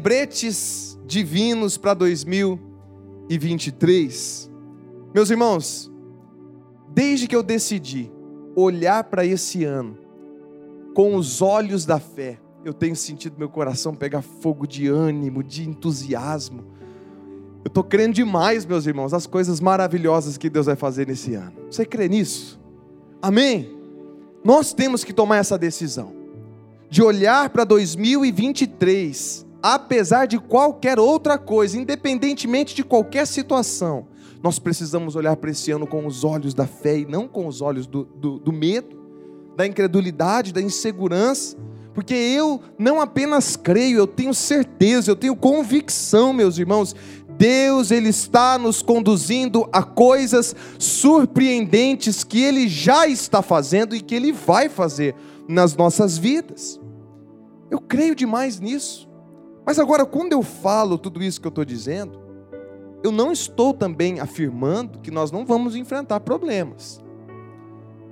Lembretes divinos para 2023. Meus irmãos, desde que eu decidi olhar para esse ano com os olhos da fé, eu tenho sentido meu coração pegar fogo de ânimo, de entusiasmo. Eu estou crendo demais, meus irmãos, as coisas maravilhosas que Deus vai fazer nesse ano. Você crê nisso? Amém? Nós temos que tomar essa decisão de olhar para 2023, apesar de qualquer outra coisa, independentemente de qualquer situação, nós precisamos olhar para esse ano com os olhos da fé e não com os olhos do, do, do medo, da incredulidade, da insegurança, porque eu não apenas creio, eu tenho certeza, eu tenho convicção, meus irmãos, Deus ele está nos conduzindo a coisas surpreendentes que ele já está fazendo e que ele vai fazer nas nossas vidas. Eu creio demais nisso. Mas agora, quando eu falo tudo isso que eu estou dizendo, eu não estou também afirmando que nós não vamos enfrentar problemas.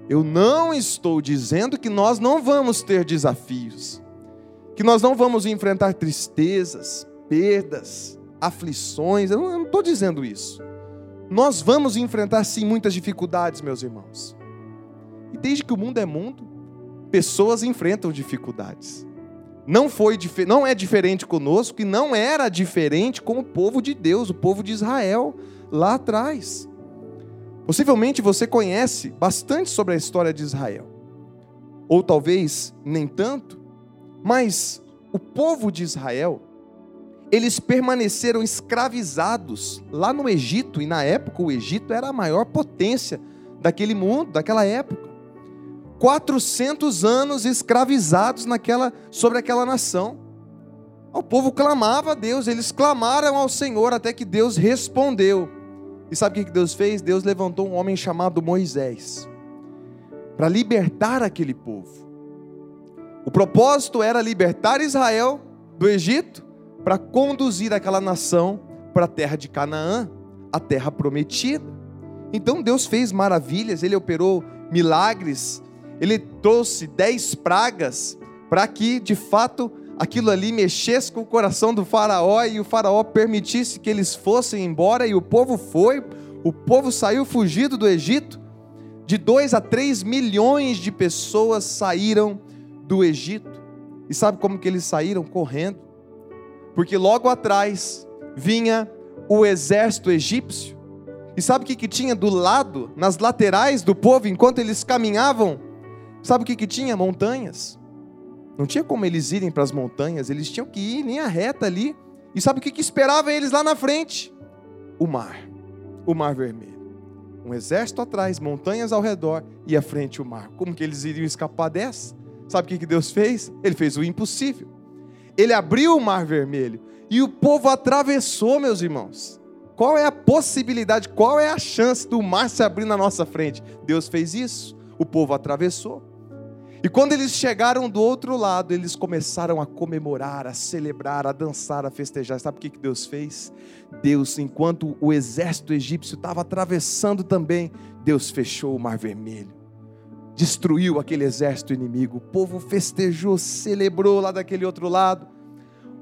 Eu não estou dizendo que nós não vamos ter desafios, que nós não vamos enfrentar tristezas, perdas, aflições, eu não estou dizendo isso. Nós vamos enfrentar sim muitas dificuldades, meus irmãos. E desde que o mundo é mundo, pessoas enfrentam dificuldades. Não foi não é diferente conosco e não era diferente com o povo de Deus, o povo de Israel lá atrás. Possivelmente você conhece bastante sobre a história de Israel. Ou talvez nem tanto, mas o povo de Israel eles permaneceram escravizados lá no Egito, e na época o Egito era a maior potência daquele mundo, daquela época. 400 anos escravizados naquela, sobre aquela nação. O povo clamava a Deus, eles clamaram ao Senhor até que Deus respondeu. E sabe o que Deus fez? Deus levantou um homem chamado Moisés para libertar aquele povo. O propósito era libertar Israel do Egito para conduzir aquela nação para a terra de Canaã, a terra prometida. Então Deus fez maravilhas, ele operou milagres, ele trouxe dez pragas para que de fato aquilo ali mexesse com o coração do Faraó e o Faraó permitisse que eles fossem embora e o povo foi, o povo saiu fugido do Egito. De 2 a 3 milhões de pessoas saíram do Egito. E sabe como que eles saíram? Correndo porque logo atrás vinha o exército egípcio. E sabe o que, que tinha do lado, nas laterais do povo, enquanto eles caminhavam? Sabe o que, que tinha? Montanhas. Não tinha como eles irem para as montanhas, eles tinham que ir em linha reta ali. E sabe o que, que esperava eles lá na frente? O mar, o mar vermelho. Um exército atrás, montanhas ao redor e à frente o mar. Como que eles iriam escapar dessa? Sabe o que, que Deus fez? Ele fez o impossível ele abriu o mar vermelho e o povo atravessou, meus irmãos. Qual é a possibilidade, qual é a chance do mar se abrir na nossa frente? Deus fez isso, o povo atravessou. E quando eles chegaram do outro lado, eles começaram a comemorar, a celebrar, a dançar, a festejar. Sabe o que Deus fez? Deus, enquanto o exército egípcio estava atravessando também, Deus fechou o mar vermelho destruiu aquele exército inimigo. O povo festejou, celebrou lá daquele outro lado.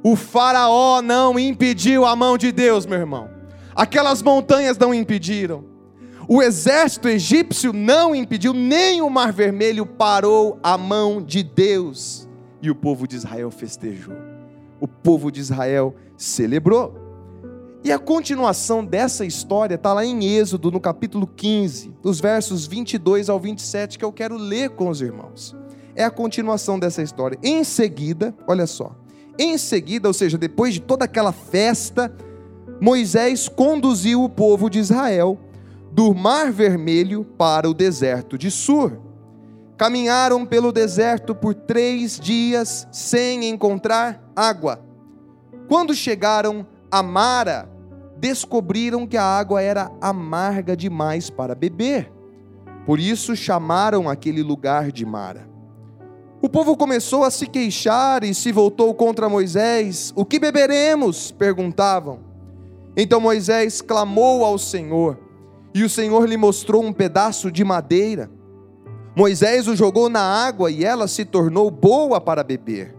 O Faraó não impediu a mão de Deus, meu irmão. Aquelas montanhas não impediram. O exército egípcio não impediu, nem o Mar Vermelho parou a mão de Deus. E o povo de Israel festejou. O povo de Israel celebrou. E a continuação dessa história está lá em Êxodo, no capítulo 15, dos versos 22 ao 27, que eu quero ler com os irmãos. É a continuação dessa história. Em seguida, olha só. Em seguida, ou seja, depois de toda aquela festa, Moisés conduziu o povo de Israel do Mar Vermelho para o deserto de Sur. Caminharam pelo deserto por três dias sem encontrar água. Quando chegaram a Mara, descobriram que a água era amarga demais para beber. Por isso chamaram aquele lugar de Mara. O povo começou a se queixar e se voltou contra Moisés. O que beberemos? perguntavam. Então Moisés clamou ao Senhor, e o Senhor lhe mostrou um pedaço de madeira. Moisés o jogou na água e ela se tornou boa para beber.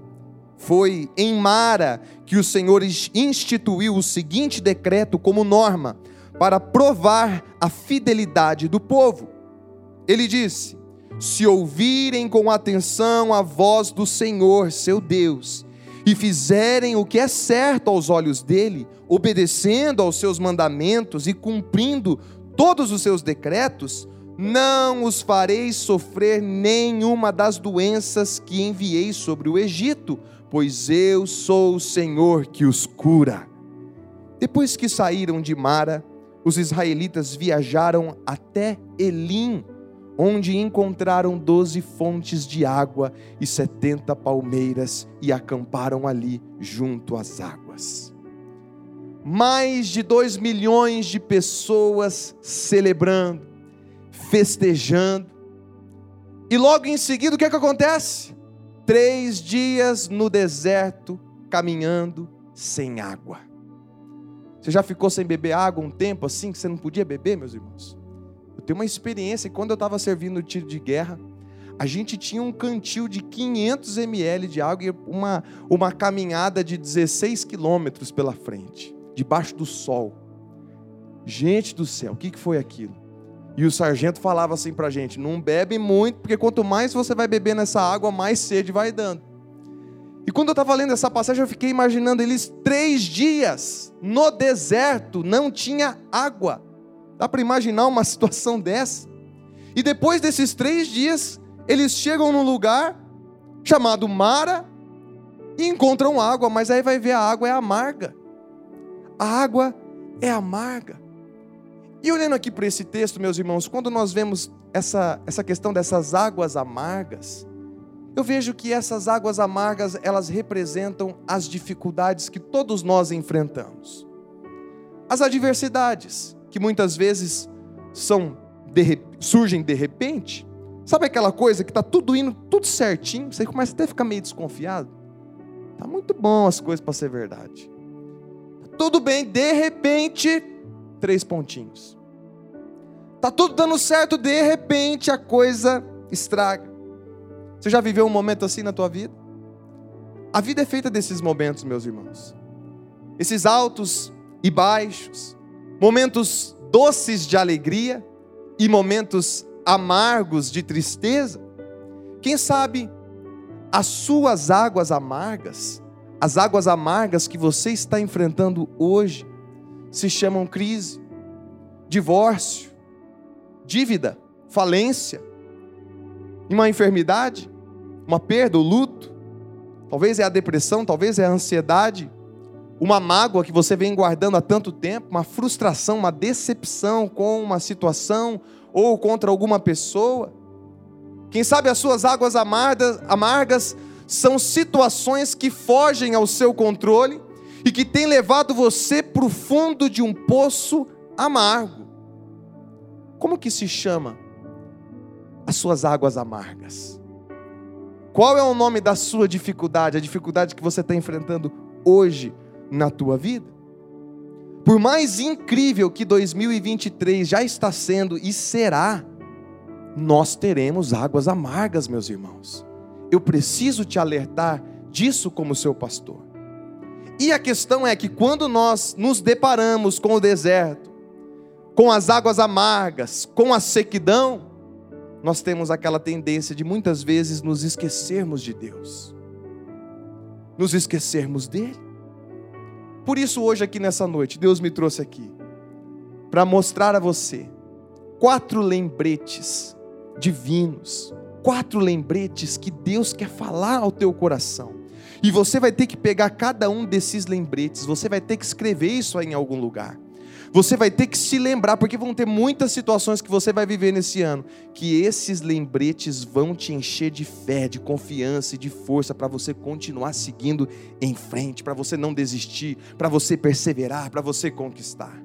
Foi em Mara que o Senhor instituiu o seguinte decreto como norma para provar a fidelidade do povo. Ele disse: Se ouvirem com atenção a voz do Senhor, seu Deus, e fizerem o que é certo aos olhos dele, obedecendo aos seus mandamentos e cumprindo todos os seus decretos, não os farei sofrer nenhuma das doenças que enviei sobre o Egito, pois eu sou o Senhor que os cura. Depois que saíram de Mara, os israelitas viajaram até Elim, onde encontraram doze fontes de água e setenta palmeiras e acamparam ali junto às águas. Mais de dois milhões de pessoas celebrando, festejando, e logo em seguida o que, é que acontece? Três dias no deserto, caminhando sem água. Você já ficou sem beber água um tempo assim que você não podia beber, meus irmãos? Eu tenho uma experiência, quando eu estava servindo o tiro de guerra, a gente tinha um cantil de 500 ml de água e uma, uma caminhada de 16 quilômetros pela frente, debaixo do sol. Gente do céu, o que, que foi aquilo? E o sargento falava assim para a gente: não bebe muito, porque quanto mais você vai beber nessa água, mais sede vai dando. E quando eu estava lendo essa passagem, eu fiquei imaginando eles três dias no deserto, não tinha água. Dá para imaginar uma situação dessa? E depois desses três dias, eles chegam num lugar chamado Mara e encontram água, mas aí vai ver a água é amarga. A água é amarga. E olhando aqui para esse texto, meus irmãos, quando nós vemos essa, essa questão dessas águas amargas, eu vejo que essas águas amargas, elas representam as dificuldades que todos nós enfrentamos. As adversidades, que muitas vezes são de, surgem de repente. Sabe aquela coisa que está tudo indo tudo certinho, você começa até a ficar meio desconfiado? Tá muito bom as coisas para ser verdade. Tudo bem, de repente, três pontinhos. Tá tudo dando certo, de repente a coisa estraga. Você já viveu um momento assim na tua vida? A vida é feita desses momentos, meus irmãos. Esses altos e baixos, momentos doces de alegria e momentos amargos de tristeza. Quem sabe as suas águas amargas, as águas amargas que você está enfrentando hoje, se chamam crise, divórcio, dívida, falência, uma enfermidade, uma perda, o luto, talvez é a depressão, talvez é a ansiedade, uma mágoa que você vem guardando há tanto tempo, uma frustração, uma decepção com uma situação ou contra alguma pessoa. Quem sabe as suas águas amargas, amargas são situações que fogem ao seu controle e que têm levado você para o fundo de um poço amargo. Como que se chama as suas águas amargas? Qual é o nome da sua dificuldade, a dificuldade que você está enfrentando hoje na tua vida? Por mais incrível que 2023 já está sendo e será, nós teremos águas amargas, meus irmãos. Eu preciso te alertar disso como seu pastor. E a questão é que quando nós nos deparamos com o deserto, com as águas amargas, com a sequidão, nós temos aquela tendência de muitas vezes nos esquecermos de Deus, nos esquecermos dEle. Por isso, hoje, aqui nessa noite, Deus me trouxe aqui para mostrar a você quatro lembretes divinos, quatro lembretes que Deus quer falar ao teu coração. E você vai ter que pegar cada um desses lembretes, você vai ter que escrever isso em algum lugar. Você vai ter que se lembrar, porque vão ter muitas situações que você vai viver nesse ano, que esses lembretes vão te encher de fé, de confiança e de força para você continuar seguindo em frente, para você não desistir, para você perseverar, para você conquistar.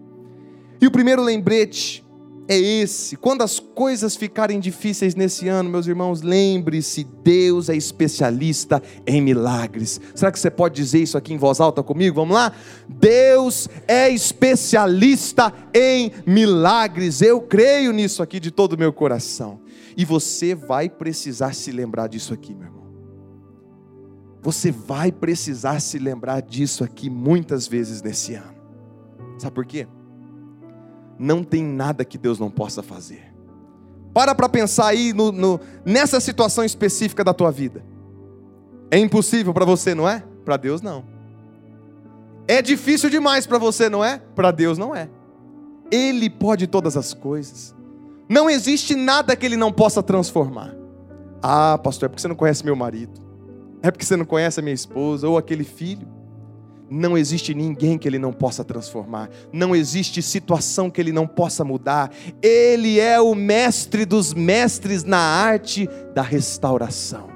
E o primeiro lembrete é esse. Quando as coisas ficarem difíceis nesse ano, meus irmãos, lembre-se: Deus é especialista em milagres. Será que você pode dizer isso aqui em voz alta comigo? Vamos lá? Deus é especialista em milagres. Eu creio nisso aqui de todo o meu coração. E você vai precisar se lembrar disso aqui, meu irmão. Você vai precisar se lembrar disso aqui muitas vezes nesse ano. Sabe por quê? Não tem nada que Deus não possa fazer. Para para pensar aí no, no, nessa situação específica da tua vida. É impossível para você, não é? Para Deus não. É difícil demais para você, não é? Para Deus não é. Ele pode todas as coisas. Não existe nada que ele não possa transformar. Ah, pastor, é porque você não conhece meu marido. É porque você não conhece a minha esposa ou aquele filho. Não existe ninguém que ele não possa transformar. Não existe situação que ele não possa mudar. Ele é o mestre dos mestres na arte da restauração.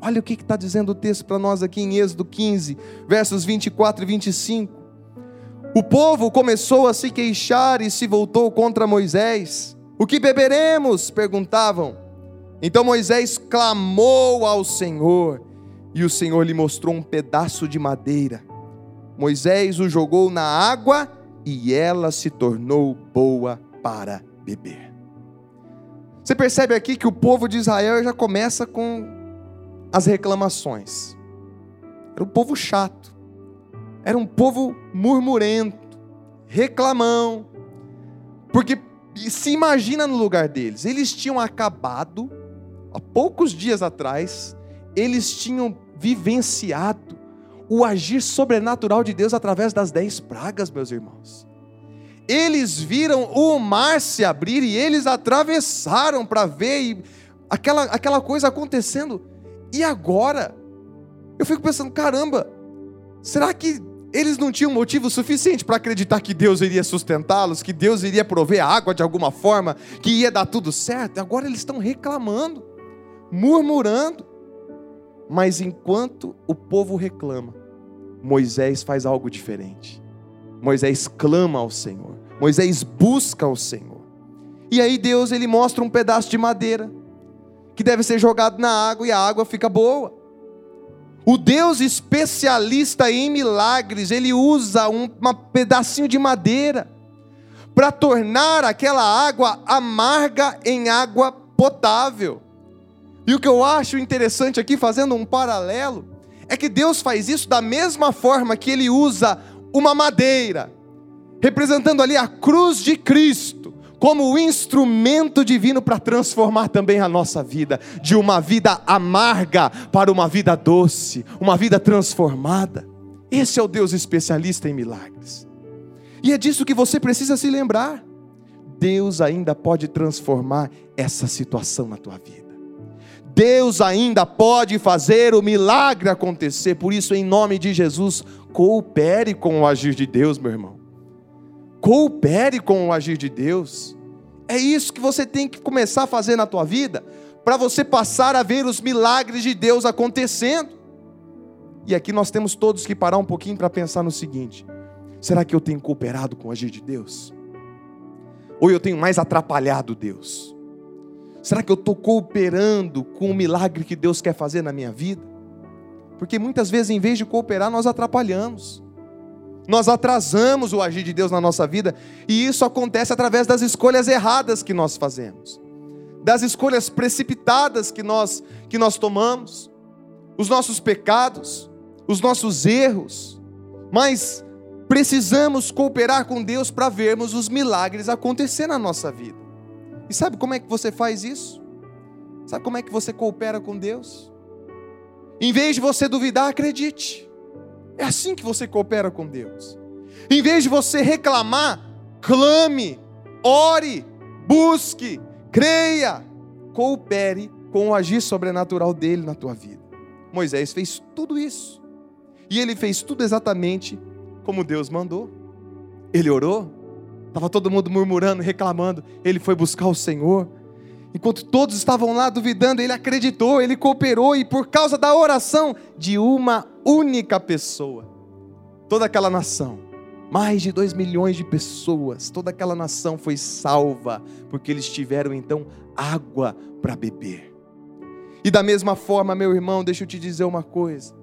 Olha o que está dizendo o texto para nós aqui em Êxodo 15, versos 24 e 25. O povo começou a se queixar e se voltou contra Moisés. O que beberemos? perguntavam. Então Moisés clamou ao Senhor, e o Senhor lhe mostrou um pedaço de madeira. Moisés o jogou na água e ela se tornou boa para beber. Você percebe aqui que o povo de Israel já começa com as reclamações. Era um povo chato, era um povo murmurento, reclamão, porque se imagina no lugar deles, eles tinham acabado, há poucos dias atrás, eles tinham vivenciado o agir sobrenatural de Deus através das dez pragas, meus irmãos. Eles viram o mar se abrir e eles atravessaram para ver aquela, aquela coisa acontecendo. E agora? Eu fico pensando, caramba, será que eles não tinham motivo suficiente para acreditar que Deus iria sustentá-los, que Deus iria prover água de alguma forma, que ia dar tudo certo? Agora eles estão reclamando, murmurando. Mas enquanto o povo reclama, Moisés faz algo diferente. Moisés clama ao Senhor. Moisés busca ao Senhor. E aí Deus ele mostra um pedaço de madeira que deve ser jogado na água e a água fica boa. O Deus especialista em milagres, ele usa um pedacinho de madeira para tornar aquela água amarga em água potável. E o que eu acho interessante aqui, fazendo um paralelo, é que Deus faz isso da mesma forma que ele usa uma madeira, representando ali a cruz de Cristo, como o instrumento divino para transformar também a nossa vida, de uma vida amarga para uma vida doce, uma vida transformada. Esse é o Deus especialista em milagres. E é disso que você precisa se lembrar. Deus ainda pode transformar essa situação na tua vida. Deus ainda pode fazer o milagre acontecer. Por isso, em nome de Jesus, coopere com o agir de Deus, meu irmão. Coopere com o agir de Deus. É isso que você tem que começar a fazer na tua vida, para você passar a ver os milagres de Deus acontecendo. E aqui nós temos todos que parar um pouquinho para pensar no seguinte: será que eu tenho cooperado com o agir de Deus? Ou eu tenho mais atrapalhado Deus? Será que eu estou cooperando com o milagre que Deus quer fazer na minha vida? Porque muitas vezes, em vez de cooperar, nós atrapalhamos. Nós atrasamos o agir de Deus na nossa vida, e isso acontece através das escolhas erradas que nós fazemos, das escolhas precipitadas que nós que nós tomamos, os nossos pecados, os nossos erros. Mas precisamos cooperar com Deus para vermos os milagres acontecer na nossa vida. E sabe como é que você faz isso? Sabe como é que você coopera com Deus? Em vez de você duvidar, acredite. É assim que você coopera com Deus. Em vez de você reclamar, clame, ore, busque, creia, coopere com o agir sobrenatural dele na tua vida. Moisés fez tudo isso. E ele fez tudo exatamente como Deus mandou. Ele orou, Estava todo mundo murmurando, reclamando. Ele foi buscar o Senhor. Enquanto todos estavam lá duvidando, ele acreditou, ele cooperou, e por causa da oração de uma única pessoa, toda aquela nação, mais de dois milhões de pessoas, toda aquela nação foi salva, porque eles tiveram então água para beber. E da mesma forma, meu irmão, deixa eu te dizer uma coisa: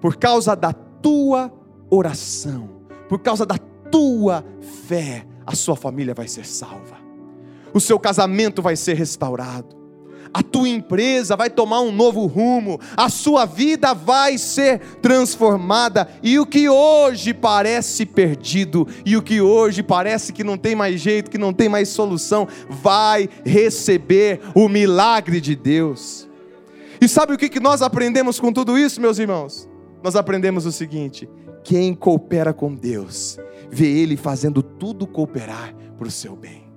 por causa da tua oração, por causa da tua fé, a sua família vai ser salva, o seu casamento vai ser restaurado, a tua empresa vai tomar um novo rumo, a sua vida vai ser transformada, e o que hoje parece perdido, e o que hoje parece que não tem mais jeito, que não tem mais solução, vai receber o milagre de Deus. E sabe o que nós aprendemos com tudo isso, meus irmãos? Nós aprendemos o seguinte: quem coopera com Deus, vê Ele fazendo tudo cooperar para o seu bem.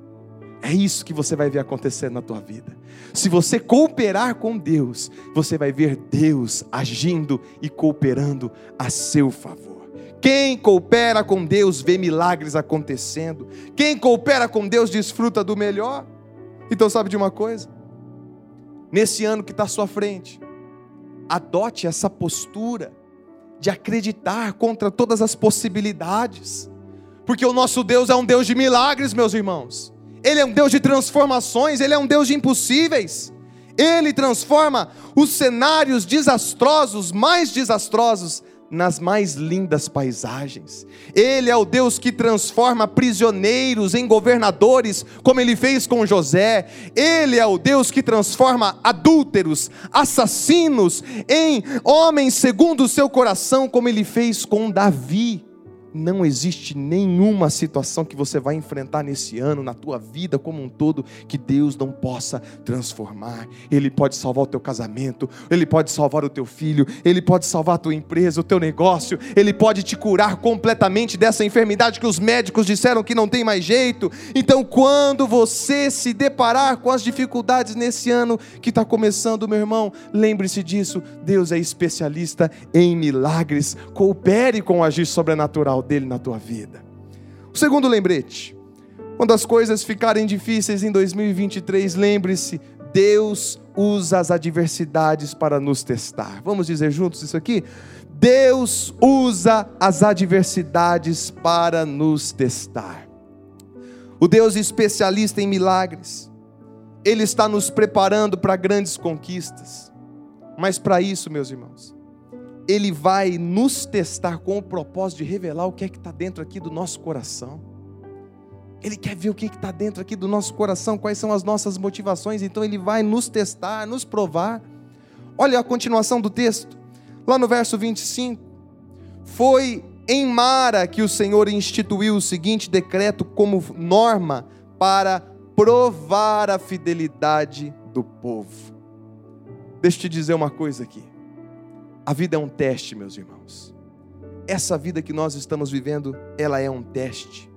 É isso que você vai ver acontecer na tua vida. Se você cooperar com Deus, você vai ver Deus agindo e cooperando a seu favor. Quem coopera com Deus vê milagres acontecendo. Quem coopera com Deus desfruta do melhor. Então, sabe de uma coisa? Nesse ano que está à sua frente, adote essa postura de acreditar contra todas as possibilidades, porque o nosso Deus é um Deus de milagres, meus irmãos. Ele é um Deus de transformações, Ele é um Deus de impossíveis. Ele transforma os cenários desastrosos, mais desastrosos, nas mais lindas paisagens. Ele é o Deus que transforma prisioneiros em governadores, como ele fez com José. Ele é o Deus que transforma adúlteros, assassinos em homens segundo o seu coração, como ele fez com Davi não existe nenhuma situação que você vai enfrentar nesse ano, na tua vida como um todo, que Deus não possa transformar. Ele pode salvar o teu casamento, Ele pode salvar o teu filho, Ele pode salvar a tua empresa, o teu negócio, Ele pode te curar completamente dessa enfermidade que os médicos disseram que não tem mais jeito. Então, quando você se deparar com as dificuldades nesse ano que está começando, meu irmão, lembre-se disso: Deus é especialista em milagres. Coopere com o agir sobrenatural dele na tua vida. O segundo lembrete: quando as coisas ficarem difíceis em 2023, lembre-se, Deus usa as adversidades para nos testar. Vamos dizer juntos isso aqui? Deus usa as adversidades para nos testar. O Deus especialista em milagres, Ele está nos preparando para grandes conquistas. Mas para isso, meus irmãos, ele vai nos testar com o propósito de revelar o que é que está dentro aqui do nosso coração. Ele quer ver o que é está dentro aqui do nosso coração, quais são as nossas motivações, então ele vai nos testar, nos provar. Olha a continuação do texto, lá no verso 25. Foi em Mara que o Senhor instituiu o seguinte decreto como norma para provar a fidelidade do povo. Deixa eu te dizer uma coisa aqui. A vida é um teste, meus irmãos. Essa vida que nós estamos vivendo, ela é um teste.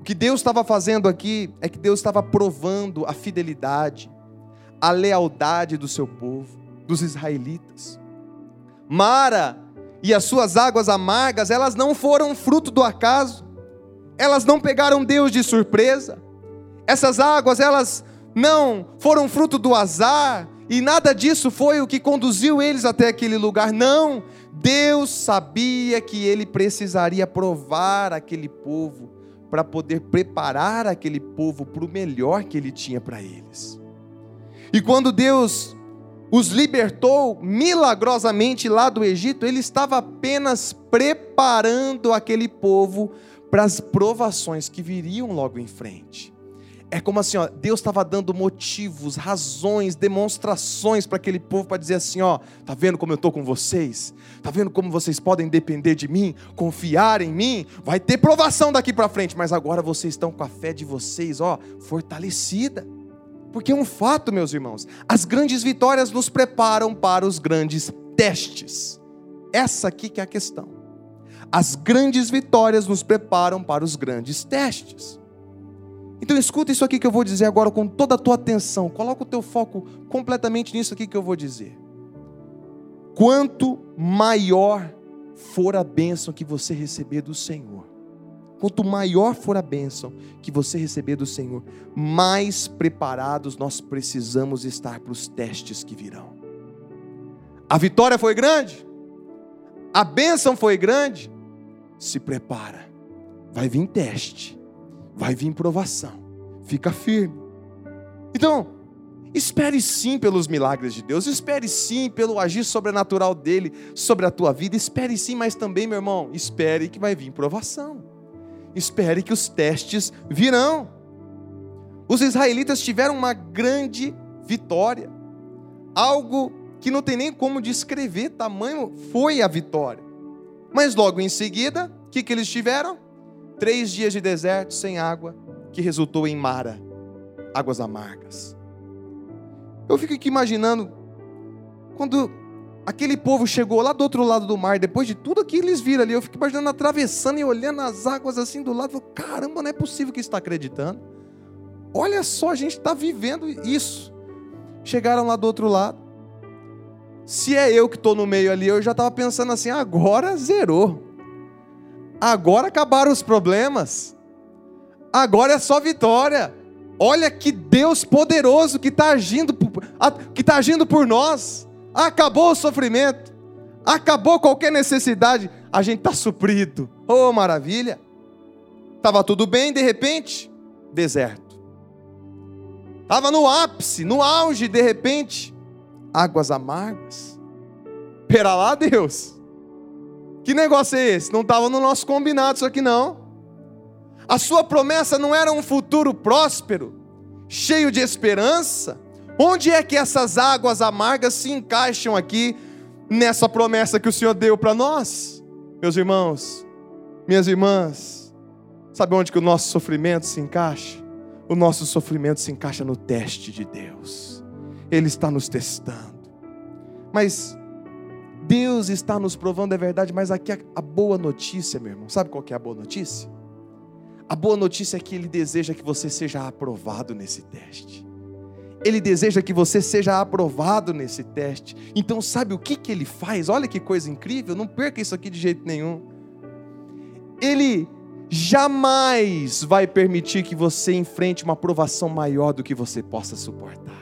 O que Deus estava fazendo aqui é que Deus estava provando a fidelidade, a lealdade do seu povo, dos israelitas. Mara e as suas águas amargas, elas não foram fruto do acaso. Elas não pegaram Deus de surpresa. Essas águas, elas não foram fruto do azar, e nada disso foi o que conduziu eles até aquele lugar. Não, Deus sabia que ele precisaria provar aquele povo para poder preparar aquele povo para o melhor que ele tinha para eles. E quando Deus os libertou milagrosamente lá do Egito, ele estava apenas preparando aquele povo para as provações que viriam logo em frente. É como assim, ó, Deus estava dando motivos, razões, demonstrações para aquele povo para dizer assim, ó, tá vendo como eu estou com vocês? Tá vendo como vocês podem depender de mim, confiar em mim? Vai ter provação daqui para frente, mas agora vocês estão com a fé de vocês, ó, fortalecida. Porque é um fato, meus irmãos, as grandes vitórias nos preparam para os grandes testes. Essa aqui que é a questão. As grandes vitórias nos preparam para os grandes testes. Então escuta isso aqui que eu vou dizer agora com toda a tua atenção. Coloca o teu foco completamente nisso aqui que eu vou dizer. Quanto maior for a bênção que você receber do Senhor, quanto maior for a bênção que você receber do Senhor, mais preparados nós precisamos estar para os testes que virão. A vitória foi grande, a bênção foi grande, se prepara, vai vir teste vai vir provação. Fica firme. Então, espere sim pelos milagres de Deus, espere sim pelo agir sobrenatural dele sobre a tua vida, espere sim, mas também, meu irmão, espere que vai vir provação. Espere que os testes virão. Os israelitas tiveram uma grande vitória. Algo que não tem nem como descrever, tamanho foi a vitória. Mas logo em seguida, o que, que eles tiveram? Três dias de deserto sem água, que resultou em Mara, águas amargas. Eu fico aqui imaginando, quando aquele povo chegou lá do outro lado do mar, depois de tudo que eles viram ali, eu fico imaginando atravessando e olhando as águas assim do lado, caramba, não é possível que está acreditando. Olha só, a gente está vivendo isso. Chegaram lá do outro lado. Se é eu que estou no meio ali, eu já estava pensando assim: agora zerou. Agora acabaram os problemas. Agora é só vitória. Olha que Deus poderoso que está agindo, que está agindo por nós. Acabou o sofrimento. Acabou qualquer necessidade. A gente está suprido. Oh, maravilha. Estava tudo bem, de repente, deserto. Estava no ápice, no auge, de repente, águas amargas. Pera lá, Deus. Que negócio é esse? Não estava no nosso combinado isso aqui não. A sua promessa não era um futuro próspero, cheio de esperança. Onde é que essas águas amargas se encaixam aqui nessa promessa que o Senhor deu para nós? Meus irmãos, minhas irmãs, sabe onde que o nosso sofrimento se encaixa? O nosso sofrimento se encaixa no teste de Deus. Ele está nos testando. Mas Deus está nos provando, é verdade, mas aqui a boa notícia, meu irmão, sabe qual é a boa notícia? A boa notícia é que Ele deseja que você seja aprovado nesse teste. Ele deseja que você seja aprovado nesse teste. Então, sabe o que, que ele faz? Olha que coisa incrível, não perca isso aqui de jeito nenhum. Ele jamais vai permitir que você enfrente uma provação maior do que você possa suportar.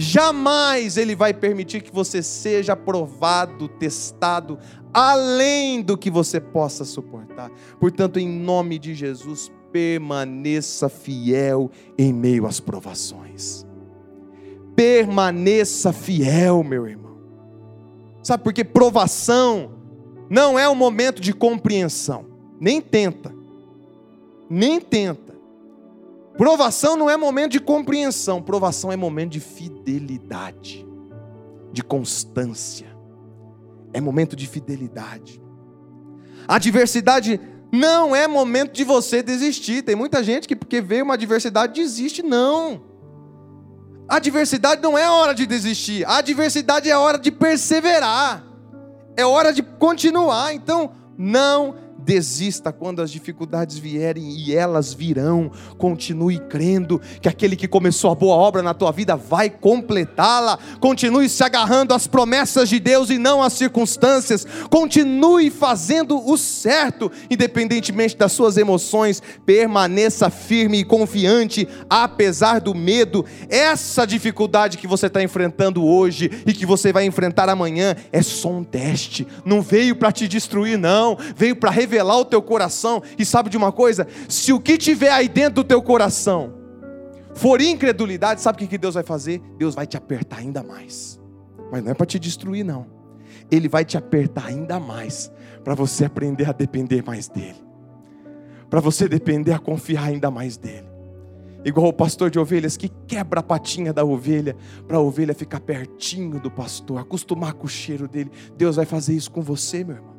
Jamais ele vai permitir que você seja provado, testado, além do que você possa suportar. Portanto, em nome de Jesus, permaneça fiel em meio às provações. Permaneça fiel, meu irmão. Sabe por que provação não é um momento de compreensão. Nem tenta. Nem tenta. Provação não é momento de compreensão, provação é momento de fidelidade, de constância. É momento de fidelidade. A adversidade não é momento de você desistir. Tem muita gente que, porque veio uma adversidade, desiste. Não. A adversidade não é hora de desistir. A adversidade é hora de perseverar. É hora de continuar. Então, não desista quando as dificuldades vierem e elas virão. Continue crendo que aquele que começou a boa obra na tua vida vai completá-la. Continue se agarrando às promessas de Deus e não às circunstâncias. Continue fazendo o certo, independentemente das suas emoções. Permaneça firme e confiante, apesar do medo. Essa dificuldade que você está enfrentando hoje e que você vai enfrentar amanhã é só um teste. Não veio para te destruir, não. Veio para revelar revelar o teu coração. E sabe de uma coisa? Se o que tiver aí dentro do teu coração for incredulidade, sabe o que Deus vai fazer? Deus vai te apertar ainda mais. Mas não é para te destruir, não. Ele vai te apertar ainda mais para você aprender a depender mais dele. Para você depender a confiar ainda mais dele. Igual o pastor de ovelhas que quebra a patinha da ovelha para a ovelha ficar pertinho do pastor, acostumar com o cheiro dele. Deus vai fazer isso com você, meu irmão.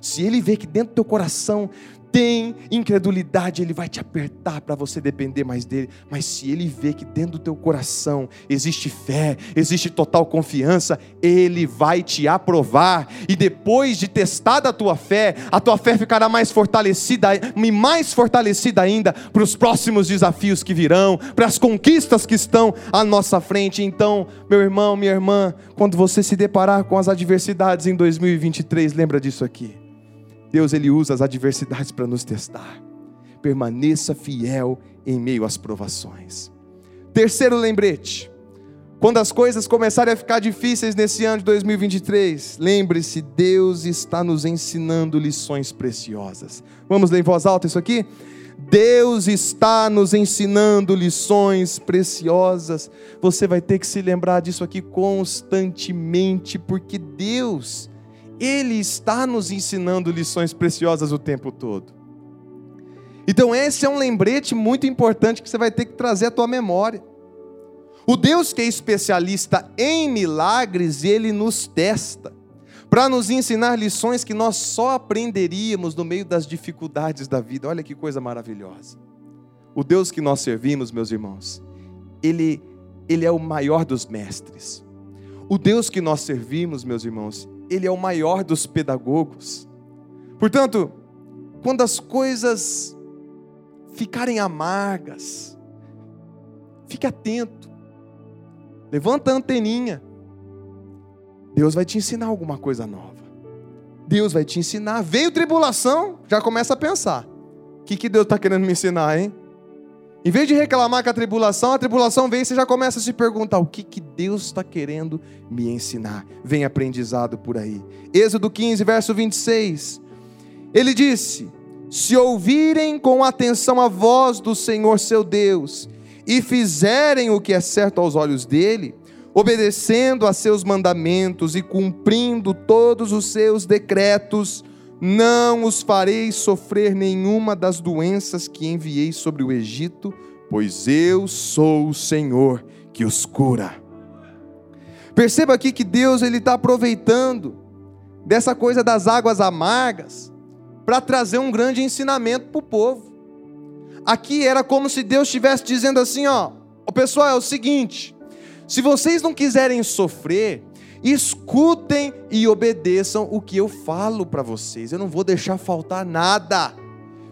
Se ele vê que dentro do teu coração tem incredulidade, ele vai te apertar para você depender mais dele. Mas se ele vê que dentro do teu coração existe fé, existe total confiança, ele vai te aprovar. E depois de testada a tua fé, a tua fé ficará mais fortalecida e mais fortalecida ainda para os próximos desafios que virão, para as conquistas que estão à nossa frente. Então, meu irmão, minha irmã, quando você se deparar com as adversidades em 2023, lembra disso aqui. Deus ele usa as adversidades para nos testar. Permaneça fiel em meio às provações. Terceiro lembrete. Quando as coisas começarem a ficar difíceis nesse ano de 2023, lembre-se, Deus está nos ensinando lições preciosas. Vamos ler em voz alta isso aqui? Deus está nos ensinando lições preciosas. Você vai ter que se lembrar disso aqui constantemente, porque Deus ele está nos ensinando lições preciosas o tempo todo. Então, esse é um lembrete muito importante que você vai ter que trazer à tua memória. O Deus que é especialista em milagres, ele nos testa para nos ensinar lições que nós só aprenderíamos no meio das dificuldades da vida. Olha que coisa maravilhosa. O Deus que nós servimos, meus irmãos, ele ele é o maior dos mestres. O Deus que nós servimos, meus irmãos, ele é o maior dos pedagogos. Portanto, quando as coisas ficarem amargas, fique atento. Levanta a anteninha. Deus vai te ensinar alguma coisa nova. Deus vai te ensinar. Veio tribulação, já começa a pensar. O que, que Deus está querendo me ensinar, hein? Em vez de reclamar com a tribulação, a tribulação vem e você já começa a se perguntar: o que, que Deus está querendo me ensinar? Vem aprendizado por aí. Êxodo 15, verso 26. Ele disse: Se ouvirem com atenção a voz do Senhor seu Deus, e fizerem o que é certo aos olhos dele, obedecendo a seus mandamentos e cumprindo todos os seus decretos, não os farei sofrer nenhuma das doenças que enviei sobre o Egito, pois eu sou o Senhor que os cura. Perceba aqui que Deus ele está aproveitando dessa coisa das águas amargas para trazer um grande ensinamento para o povo. Aqui era como se Deus estivesse dizendo assim: ó, o pessoal é o seguinte, se vocês não quiserem sofrer, escutem e obedeçam o que eu falo para vocês. Eu não vou deixar faltar nada.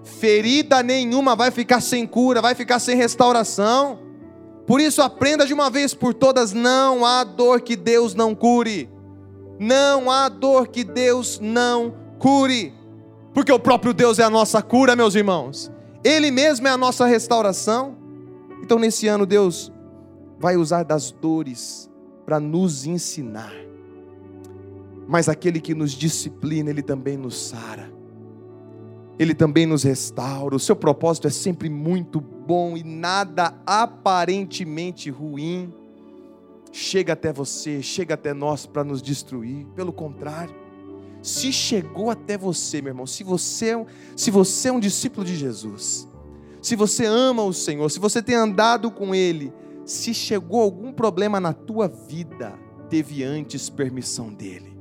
Ferida nenhuma vai ficar sem cura, vai ficar sem restauração. Por isso, aprenda de uma vez por todas: não há dor que Deus não cure. Não há dor que Deus não cure. Porque o próprio Deus é a nossa cura, meus irmãos. Ele mesmo é a nossa restauração. Então, nesse ano, Deus vai usar das dores para nos ensinar. Mas aquele que nos disciplina, ele também nos sara. Ele também nos restaura. O seu propósito é sempre muito bom e nada aparentemente ruim chega até você, chega até nós para nos destruir. Pelo contrário, se chegou até você, meu irmão, se você, é se você é um discípulo de Jesus, se você ama o Senhor, se você tem andado com Ele, se chegou algum problema na tua vida, teve antes permissão dele.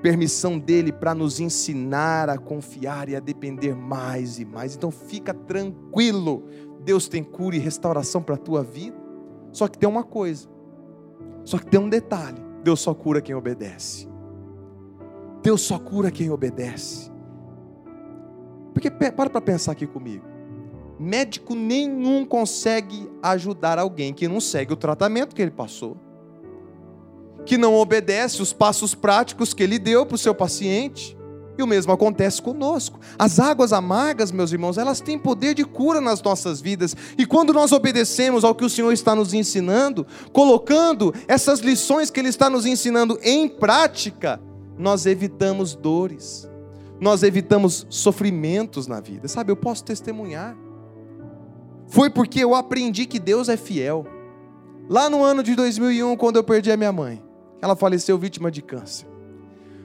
Permissão dele para nos ensinar a confiar e a depender mais e mais. Então fica tranquilo. Deus tem cura e restauração para a tua vida. Só que tem uma coisa. Só que tem um detalhe. Deus só cura quem obedece. Deus só cura quem obedece. Porque para para pensar aqui comigo. Médico nenhum consegue ajudar alguém que não segue o tratamento que ele passou, que não obedece os passos práticos que ele deu para o seu paciente. E o mesmo acontece conosco. As águas amargas, meus irmãos, elas têm poder de cura nas nossas vidas. E quando nós obedecemos ao que o Senhor está nos ensinando, colocando essas lições que Ele está nos ensinando em prática, nós evitamos dores, nós evitamos sofrimentos na vida. Sabe, eu posso testemunhar foi porque eu aprendi que Deus é fiel. Lá no ano de 2001, quando eu perdi a minha mãe, ela faleceu vítima de câncer.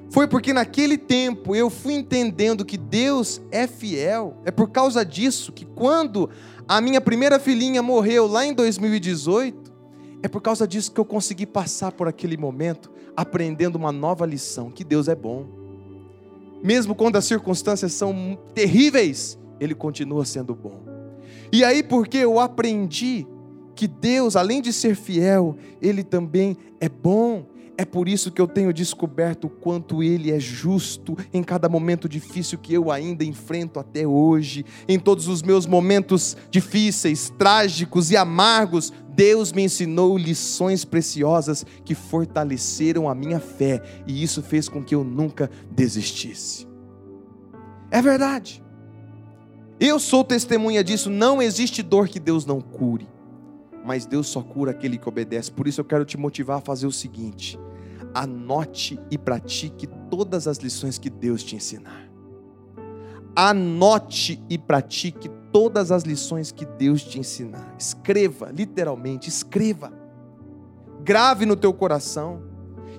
Foi porque naquele tempo eu fui entendendo que Deus é fiel. É por causa disso que quando a minha primeira filhinha morreu lá em 2018, é por causa disso que eu consegui passar por aquele momento aprendendo uma nova lição, que Deus é bom. Mesmo quando as circunstâncias são terríveis, ele continua sendo bom. E aí, porque eu aprendi que Deus, além de ser fiel, Ele também é bom. É por isso que eu tenho descoberto o quanto Ele é justo em cada momento difícil que eu ainda enfrento até hoje. Em todos os meus momentos difíceis, trágicos e amargos, Deus me ensinou lições preciosas que fortaleceram a minha fé e isso fez com que eu nunca desistisse. É verdade. Eu sou testemunha disso. Não existe dor que Deus não cure, mas Deus só cura aquele que obedece. Por isso eu quero te motivar a fazer o seguinte: anote e pratique todas as lições que Deus te ensinar. Anote e pratique todas as lições que Deus te ensinar. Escreva, literalmente, escreva. Grave no teu coração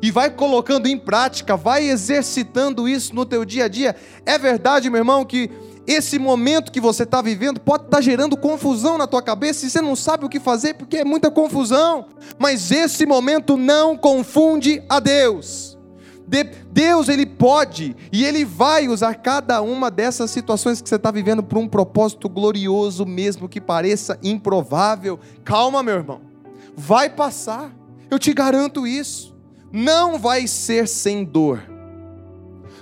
e vai colocando em prática, vai exercitando isso no teu dia a dia. É verdade, meu irmão, que esse momento que você está vivendo pode estar tá gerando confusão na tua cabeça e você não sabe o que fazer porque é muita confusão. Mas esse momento não confunde a Deus. Deus ele pode e ele vai usar cada uma dessas situações que você está vivendo para um propósito glorioso, mesmo que pareça improvável. Calma, meu irmão, vai passar. Eu te garanto isso. Não vai ser sem dor,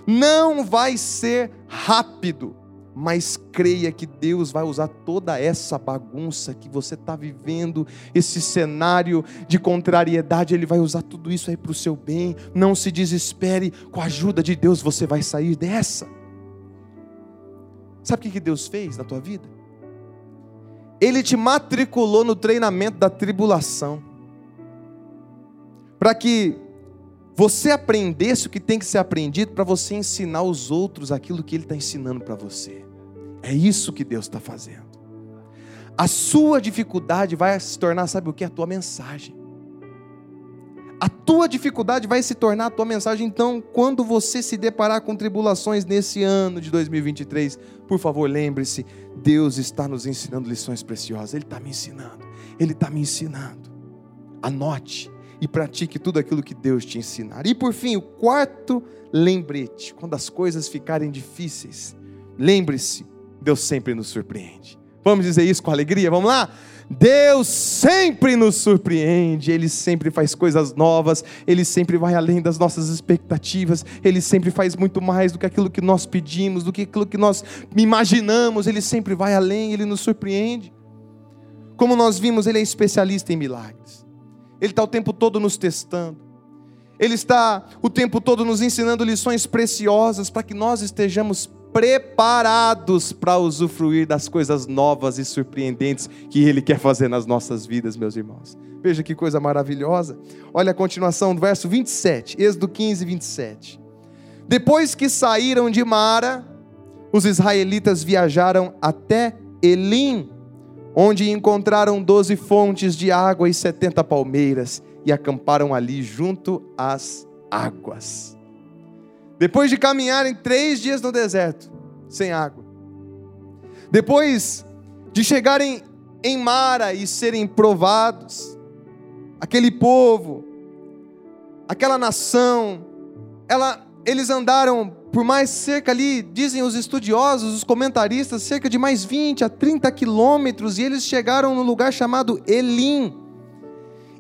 não vai ser rápido mas creia que Deus vai usar toda essa bagunça que você está vivendo, esse cenário de contrariedade, Ele vai usar tudo isso aí para o seu bem. Não se desespere, com a ajuda de Deus você vai sair dessa. Sabe o que Deus fez na tua vida? Ele te matriculou no treinamento da tribulação, para que você aprendesse o que tem que ser aprendido para você ensinar os outros aquilo que Ele está ensinando para você. É isso que Deus está fazendo. A sua dificuldade vai se tornar, sabe o que? A tua mensagem. A tua dificuldade vai se tornar a tua mensagem. Então, quando você se deparar com tribulações nesse ano de 2023, por favor, lembre-se: Deus está nos ensinando lições preciosas. Ele está me ensinando. Ele está me ensinando. Anote e pratique tudo aquilo que Deus te ensinar. E por fim, o quarto lembrete: quando as coisas ficarem difíceis, lembre-se, Deus sempre nos surpreende. Vamos dizer isso com alegria? Vamos lá? Deus sempre nos surpreende, Ele sempre faz coisas novas, Ele sempre vai além das nossas expectativas, Ele sempre faz muito mais do que aquilo que nós pedimos, do que aquilo que nós imaginamos, Ele sempre vai além, Ele nos surpreende. Como nós vimos, Ele é especialista em milagres. Ele está o tempo todo nos testando. Ele está o tempo todo nos ensinando lições preciosas para que nós estejamos preparados para usufruir das coisas novas e surpreendentes que Ele quer fazer nas nossas vidas, meus irmãos. Veja que coisa maravilhosa. Olha a continuação do verso 27, Êxodo 15, 27. Depois que saíram de Mara, os israelitas viajaram até Elim, onde encontraram doze fontes de água e setenta palmeiras, e acamparam ali junto às águas. Depois de caminharem três dias no deserto, sem água, depois de chegarem em Mara e serem provados, aquele povo, aquela nação, ela, eles andaram por mais cerca ali, dizem os estudiosos, os comentaristas, cerca de mais 20 a 30 quilômetros, e eles chegaram no lugar chamado Elim.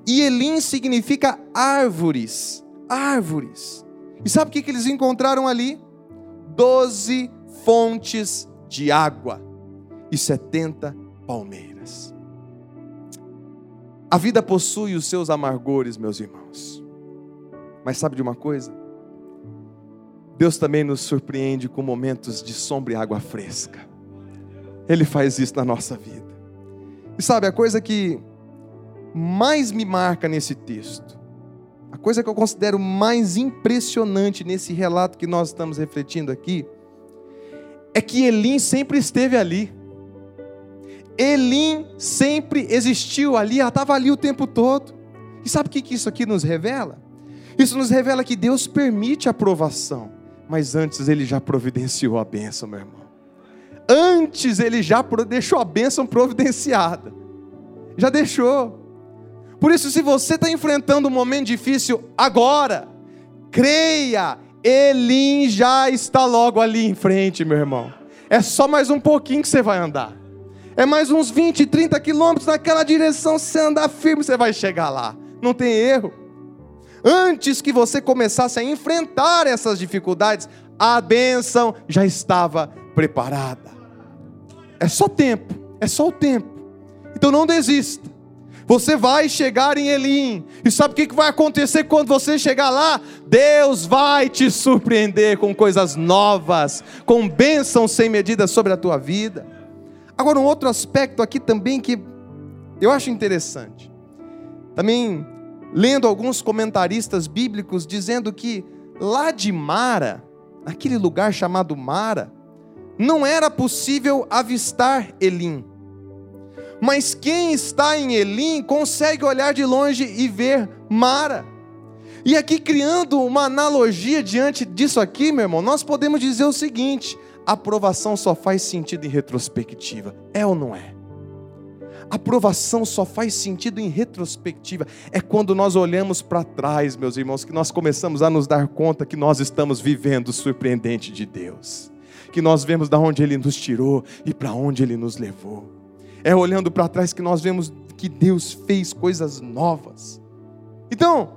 E Elim significa árvores, árvores. E sabe o que, que eles encontraram ali? Doze fontes de água e 70 palmeiras. A vida possui os seus amargores, meus irmãos. Mas sabe de uma coisa? Deus também nos surpreende com momentos de sombra e água fresca. Ele faz isso na nossa vida. E sabe, a coisa que mais me marca nesse texto, a coisa que eu considero mais impressionante nesse relato que nós estamos refletindo aqui, é que Elim sempre esteve ali. Elim sempre existiu ali, ela estava ali o tempo todo. E sabe o que isso aqui nos revela? Isso nos revela que Deus permite a provação mas antes ele já providenciou a bênção, meu irmão. Antes ele já deixou a bênção providenciada. Já deixou. Por isso, se você está enfrentando um momento difícil agora, creia, Elim já está logo ali em frente, meu irmão. É só mais um pouquinho que você vai andar. É mais uns 20, 30 quilômetros naquela direção. Se andar firme, você vai chegar lá. Não tem erro antes que você começasse a enfrentar essas dificuldades, a bênção já estava preparada. É só tempo, é só o tempo. Então não desista. Você vai chegar em Elim. E sabe o que vai acontecer quando você chegar lá? Deus vai te surpreender com coisas novas, com bênçãos sem medida sobre a tua vida. Agora, um outro aspecto aqui também que eu acho interessante. Também lendo alguns comentaristas bíblicos dizendo que lá de Mara, naquele lugar chamado Mara, não era possível avistar Elim. Mas quem está em Elim consegue olhar de longe e ver Mara. E aqui criando uma analogia diante disso aqui, meu irmão, nós podemos dizer o seguinte: aprovação só faz sentido em retrospectiva. É ou não é? Aprovação só faz sentido em retrospectiva. É quando nós olhamos para trás, meus irmãos, que nós começamos a nos dar conta que nós estamos vivendo o surpreendente de Deus. Que nós vemos da onde Ele nos tirou e para onde Ele nos levou. É olhando para trás que nós vemos que Deus fez coisas novas. Então,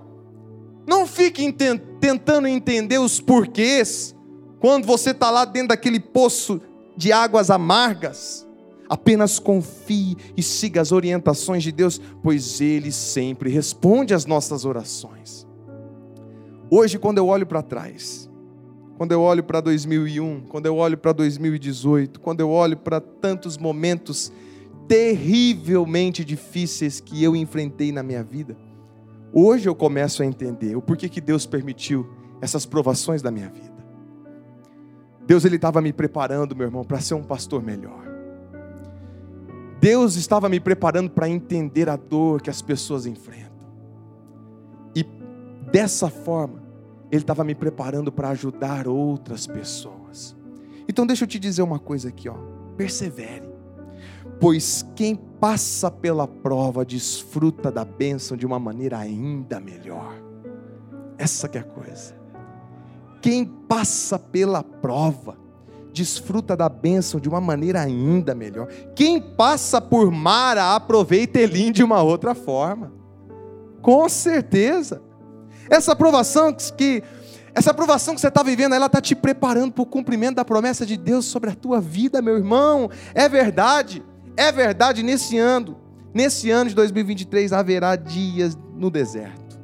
não fique tentando entender os porquês quando você está lá dentro daquele poço de águas amargas. Apenas confie e siga as orientações de Deus, pois Ele sempre responde às nossas orações. Hoje, quando eu olho para trás, quando eu olho para 2001, quando eu olho para 2018, quando eu olho para tantos momentos terrivelmente difíceis que eu enfrentei na minha vida, hoje eu começo a entender o porquê que Deus permitiu essas provações da minha vida. Deus ele estava me preparando, meu irmão, para ser um pastor melhor. Deus estava me preparando para entender a dor que as pessoas enfrentam. E dessa forma, Ele estava me preparando para ajudar outras pessoas. Então deixa eu te dizer uma coisa aqui, ó. Persevere. Pois quem passa pela prova desfruta da bênção de uma maneira ainda melhor. Essa que é a coisa. Quem passa pela prova desfruta da bênção de uma maneira ainda melhor. Quem passa por Mara aproveita Elim de uma outra forma. Com certeza. Essa aprovação que essa aprovação que você está vivendo, ela está te preparando para o cumprimento da promessa de Deus sobre a tua vida, meu irmão. É verdade, é verdade. Nesse ano, nesse ano de 2023, haverá dias no deserto.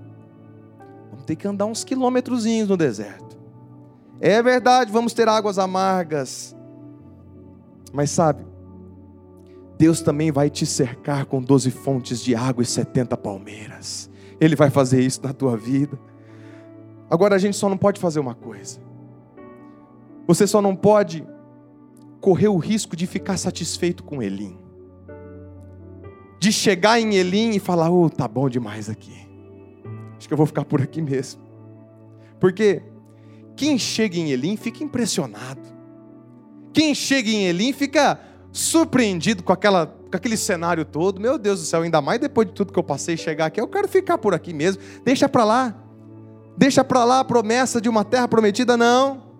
Vamos ter que andar uns quilômetrozinhos no deserto. É verdade, vamos ter águas amargas. Mas sabe, Deus também vai te cercar com doze fontes de água e setenta palmeiras. Ele vai fazer isso na tua vida. Agora a gente só não pode fazer uma coisa. Você só não pode correr o risco de ficar satisfeito com Elim. De chegar em Elim e falar: "Oh, tá bom demais aqui. Acho que eu vou ficar por aqui mesmo". Porque quem chega em Elim fica impressionado. Quem chega em Elim fica surpreendido com, aquela, com aquele cenário todo. Meu Deus do céu, ainda mais depois de tudo que eu passei chegar aqui, eu quero ficar por aqui mesmo. Deixa para lá. Deixa para lá a promessa de uma terra prometida, não.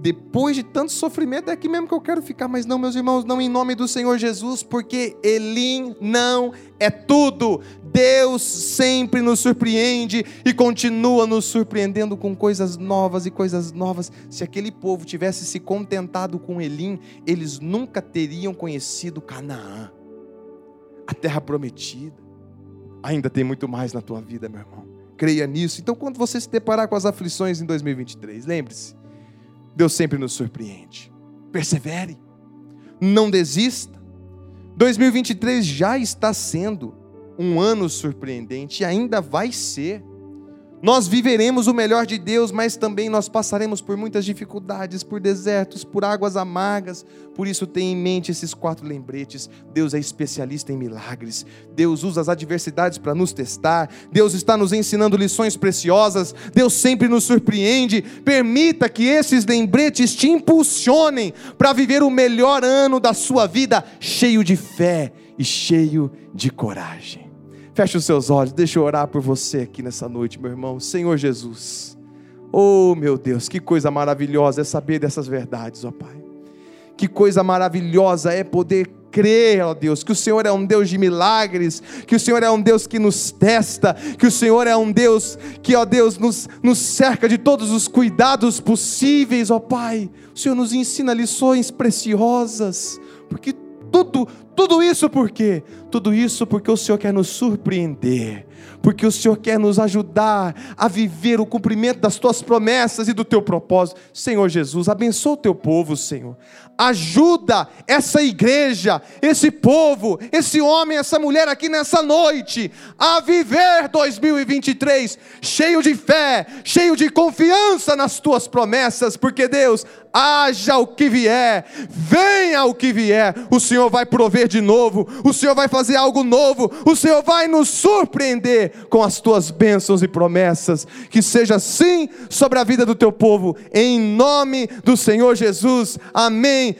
Depois de tanto sofrimento, é aqui mesmo que eu quero ficar. Mas não, meus irmãos, não em nome do Senhor Jesus, porque Elim não é tudo. Deus sempre nos surpreende e continua nos surpreendendo com coisas novas e coisas novas. Se aquele povo tivesse se contentado com Elim, eles nunca teriam conhecido Canaã, a terra prometida. Ainda tem muito mais na tua vida, meu irmão. Creia nisso. Então, quando você se deparar com as aflições em 2023, lembre-se Deus sempre nos surpreende. Persevere, não desista. 2023 já está sendo um ano surpreendente e ainda vai ser. Nós viveremos o melhor de Deus, mas também nós passaremos por muitas dificuldades, por desertos, por águas amargas. Por isso, tenha em mente esses quatro lembretes. Deus é especialista em milagres. Deus usa as adversidades para nos testar. Deus está nos ensinando lições preciosas. Deus sempre nos surpreende. Permita que esses lembretes te impulsionem para viver o melhor ano da sua vida, cheio de fé e cheio de coragem. Feche os seus olhos, deixa eu orar por você aqui nessa noite, meu irmão. Senhor Jesus. Oh, meu Deus, que coisa maravilhosa é saber dessas verdades, ó Pai. Que coisa maravilhosa é poder crer, ó Deus, que o Senhor é um Deus de milagres, que o Senhor é um Deus que nos testa, que o Senhor é um Deus que, ó Deus, nos, nos cerca de todos os cuidados possíveis, ó Pai. O Senhor nos ensina lições preciosas, porque tudo, tudo isso por quê? Tudo isso porque o Senhor quer nos surpreender, porque o Senhor quer nos ajudar a viver o cumprimento das tuas promessas e do teu propósito. Senhor Jesus, abençoa o teu povo, Senhor. Ajuda essa igreja, esse povo, esse homem, essa mulher aqui nessa noite a viver 2023 cheio de fé, cheio de confiança nas tuas promessas, porque Deus, haja o que vier, venha o que vier, o Senhor vai prover de novo, o Senhor vai fazer algo novo, o Senhor vai nos surpreender com as tuas bênçãos e promessas. Que seja assim sobre a vida do teu povo, em nome do Senhor Jesus. Amém.